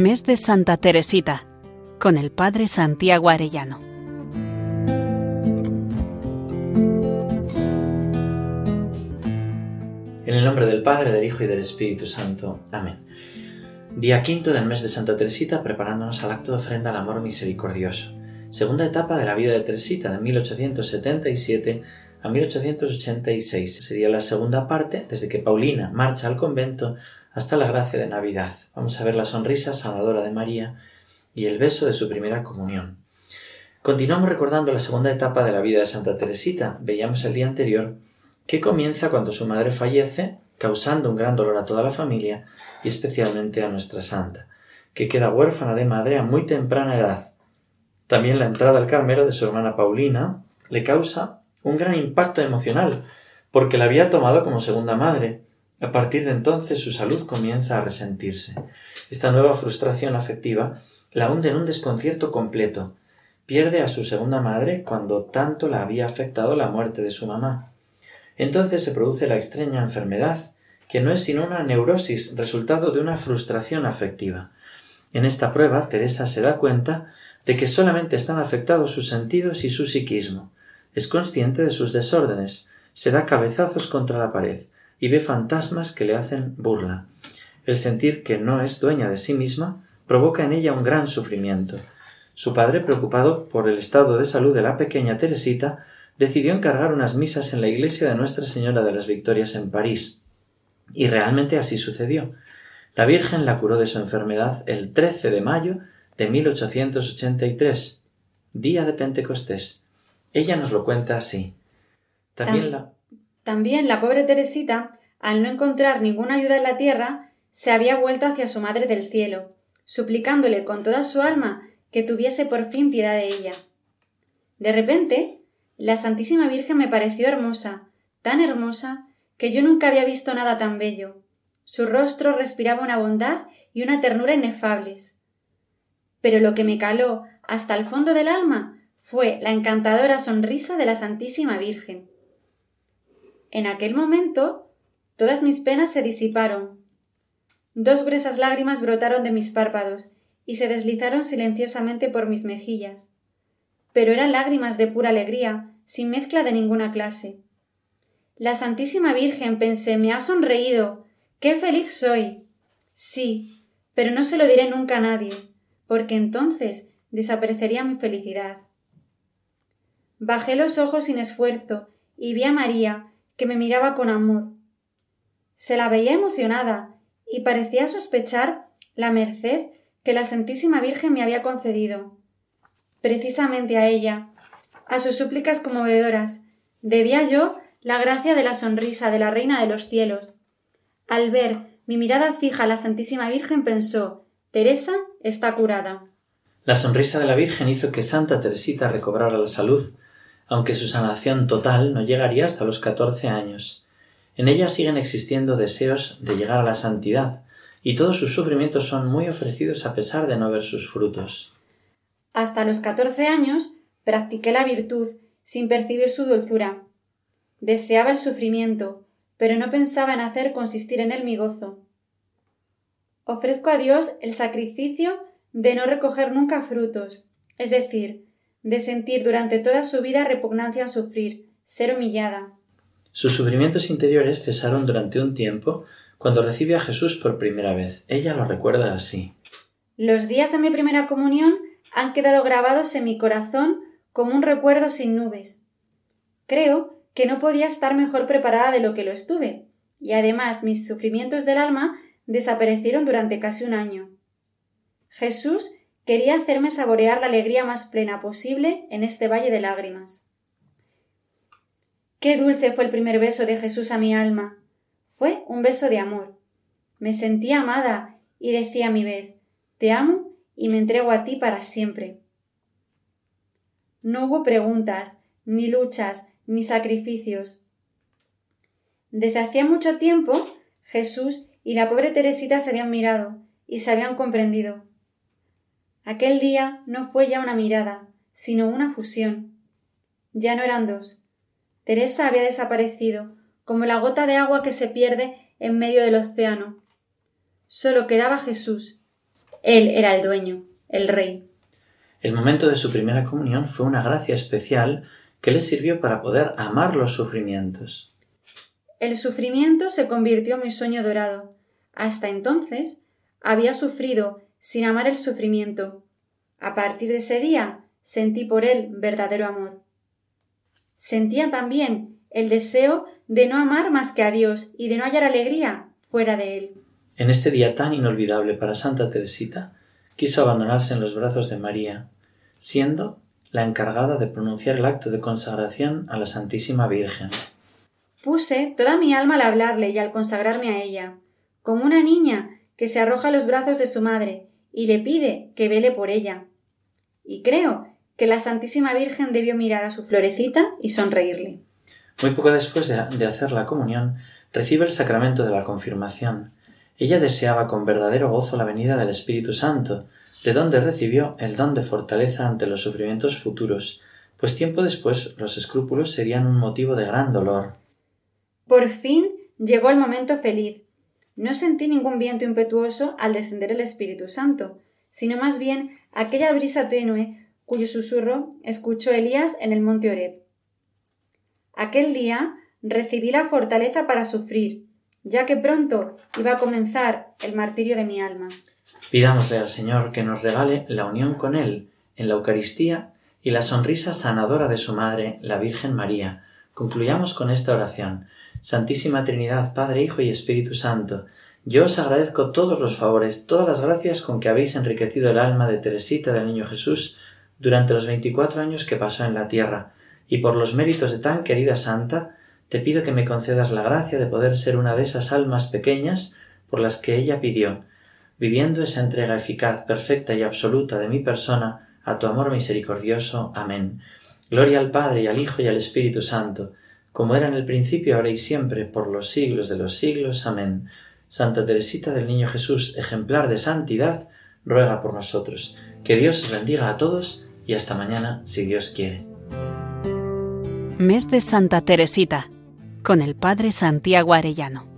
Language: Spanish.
Mes de Santa Teresita, con el Padre Santiago Arellano. En el nombre del Padre, del Hijo y del Espíritu Santo. Amén. Día quinto del mes de Santa Teresita, preparándonos al acto de ofrenda al amor misericordioso. Segunda etapa de la vida de Teresita, de 1877 a 1886. Sería la segunda parte, desde que Paulina marcha al convento hasta la gracia de Navidad. Vamos a ver la sonrisa sanadora de María y el beso de su primera comunión. Continuamos recordando la segunda etapa de la vida de Santa Teresita. Veíamos el día anterior que comienza cuando su madre fallece, causando un gran dolor a toda la familia y especialmente a nuestra santa, que queda huérfana de madre a muy temprana edad. También la entrada al Carmelo de su hermana Paulina le causa un gran impacto emocional, porque la había tomado como segunda madre, a partir de entonces su salud comienza a resentirse. Esta nueva frustración afectiva la hunde en un desconcierto completo. Pierde a su segunda madre cuando tanto la había afectado la muerte de su mamá. Entonces se produce la extraña enfermedad, que no es sino una neurosis resultado de una frustración afectiva. En esta prueba, Teresa se da cuenta de que solamente están afectados sus sentidos y su psiquismo. Es consciente de sus desórdenes, se da cabezazos contra la pared, y ve fantasmas que le hacen burla. El sentir que no es dueña de sí misma provoca en ella un gran sufrimiento. Su padre, preocupado por el estado de salud de la pequeña Teresita, decidió encargar unas misas en la iglesia de Nuestra Señora de las Victorias en París. Y realmente así sucedió. La Virgen la curó de su enfermedad el 13 de mayo de 1883, día de Pentecostés. Ella nos lo cuenta así. También la también la pobre Teresita, al no encontrar ninguna ayuda en la tierra, se había vuelto hacia su Madre del Cielo, suplicándole con toda su alma que tuviese por fin piedad de ella. De repente, la Santísima Virgen me pareció hermosa, tan hermosa, que yo nunca había visto nada tan bello. Su rostro respiraba una bondad y una ternura inefables. Pero lo que me caló hasta el fondo del alma fue la encantadora sonrisa de la Santísima Virgen. En aquel momento todas mis penas se disiparon. Dos gruesas lágrimas brotaron de mis párpados y se deslizaron silenciosamente por mis mejillas. Pero eran lágrimas de pura alegría, sin mezcla de ninguna clase. La Santísima Virgen, pensé, me ha sonreído. ¡Qué feliz soy! Sí, pero no se lo diré nunca a nadie, porque entonces desaparecería mi felicidad. Bajé los ojos sin esfuerzo y vi a María, que me miraba con amor. Se la veía emocionada y parecía sospechar la merced que la Santísima Virgen me había concedido. Precisamente a ella, a sus súplicas conmovedoras, debía yo la gracia de la sonrisa de la Reina de los cielos. Al ver mi mirada fija a la Santísima Virgen pensó Teresa está curada. La sonrisa de la Virgen hizo que Santa Teresita recobrara la salud aunque su sanación total no llegaría hasta los catorce años. En ella siguen existiendo deseos de llegar a la santidad, y todos sus sufrimientos son muy ofrecidos a pesar de no ver sus frutos. Hasta los catorce años practiqué la virtud sin percibir su dulzura. Deseaba el sufrimiento, pero no pensaba en hacer consistir en él mi gozo. Ofrezco a Dios el sacrificio de no recoger nunca frutos, es decir, de sentir durante toda su vida repugnancia al sufrir, ser humillada. Sus sufrimientos interiores cesaron durante un tiempo cuando recibe a Jesús por primera vez. Ella lo recuerda así. Los días de mi primera comunión han quedado grabados en mi corazón como un recuerdo sin nubes. Creo que no podía estar mejor preparada de lo que lo estuve, y además mis sufrimientos del alma desaparecieron durante casi un año. Jesús quería hacerme saborear la alegría más plena posible en este valle de lágrimas. Qué dulce fue el primer beso de Jesús a mi alma. Fue un beso de amor. Me sentía amada y decía a mi vez Te amo y me entrego a ti para siempre. No hubo preguntas, ni luchas, ni sacrificios. Desde hacía mucho tiempo Jesús y la pobre Teresita se habían mirado y se habían comprendido. Aquel día no fue ya una mirada, sino una fusión. Ya no eran dos. Teresa había desaparecido, como la gota de agua que se pierde en medio del océano. Solo quedaba Jesús, Él era el dueño, el rey. El momento de su primera comunión fue una gracia especial que le sirvió para poder amar los sufrimientos. El sufrimiento se convirtió en mi sueño dorado. Hasta entonces había sufrido sin amar el sufrimiento. A partir de ese día sentí por él verdadero amor. Sentía también el deseo de no amar más que a Dios y de no hallar alegría fuera de él. En este día tan inolvidable para Santa Teresita, quiso abandonarse en los brazos de María, siendo la encargada de pronunciar el acto de consagración a la Santísima Virgen. Puse toda mi alma al hablarle y al consagrarme a ella, como una niña que se arroja a los brazos de su madre y le pide que vele por ella. Y creo que la Santísima Virgen debió mirar a su florecita y sonreírle. Muy poco después de, hacer la comunión, recibe el sacramento de la confirmación. Ella deseaba con verdadero gozo la venida del Espíritu Santo, de donde recibió el don de fortaleza ante los sufrimientos futuros, pues tiempo después los escrúpulos serían un motivo de gran dolor. Por fin llegó el momento feliz. No sentí ningún viento impetuoso al descender el Espíritu Santo, sino más bien aquella brisa tenue cuyo susurro escuchó Elías en el monte Oreb. Aquel día recibí la fortaleza para sufrir, ya que pronto iba a comenzar el martirio de mi alma. Pidámosle al Señor que nos regale la unión con Él en la Eucaristía y la sonrisa sanadora de su Madre, la Virgen María. Concluyamos con esta oración. Santísima Trinidad, Padre, Hijo y Espíritu Santo, yo os agradezco todos los favores, todas las gracias con que habéis enriquecido el alma de Teresita del Niño Jesús durante los veinticuatro años que pasó en la tierra, y por los méritos de tan querida santa, te pido que me concedas la gracia de poder ser una de esas almas pequeñas por las que ella pidió, viviendo esa entrega eficaz, perfecta y absoluta de mi persona a tu amor misericordioso. Amén. Gloria al Padre y al Hijo y al Espíritu Santo, como era en el principio, ahora y siempre, por los siglos de los siglos. Amén. Santa Teresita del Niño Jesús, ejemplar de santidad, ruega por nosotros. Que Dios os bendiga a todos y hasta mañana, si Dios quiere. Mes de Santa Teresita, con el Padre Santiago Arellano.